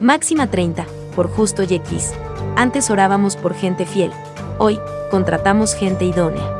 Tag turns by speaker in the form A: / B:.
A: Máxima 30, por justo y X. Antes orábamos por gente fiel. Hoy, contratamos gente idónea.